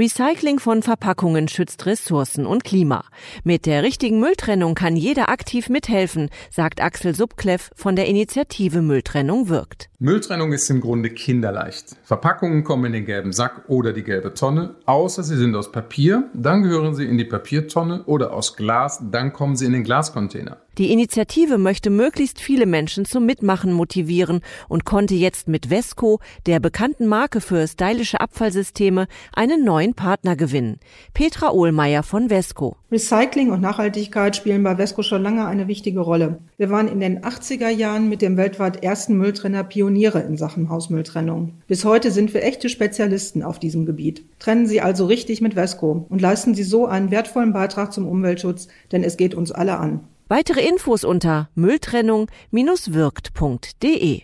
Recycling von Verpackungen schützt Ressourcen und Klima. Mit der richtigen Mülltrennung kann jeder aktiv mithelfen, sagt Axel Subkleff von der Initiative Mülltrennung wirkt. Mülltrennung ist im Grunde kinderleicht. Verpackungen kommen in den gelben Sack oder die gelbe Tonne, außer sie sind aus Papier, dann gehören sie in die Papiertonne oder aus Glas, dann kommen sie in den Glascontainer. Die Initiative möchte möglichst viele Menschen zum Mitmachen motivieren und konnte jetzt mit Vesco, der bekannten Marke für stylische Abfallsysteme, einen neuen Partner gewinnen. Petra Ohlmeier von Vesco. Recycling und Nachhaltigkeit spielen bei Vesco schon lange eine wichtige Rolle. Wir waren in den 80er Jahren mit dem weltweit ersten Mülltrenner Pioniere in Sachen Hausmülltrennung. Bis heute sind wir echte Spezialisten auf diesem Gebiet. Trennen Sie also richtig mit Vesco und leisten Sie so einen wertvollen Beitrag zum Umweltschutz, denn es geht uns alle an. Weitere Infos unter mülltrennung-wirkt.de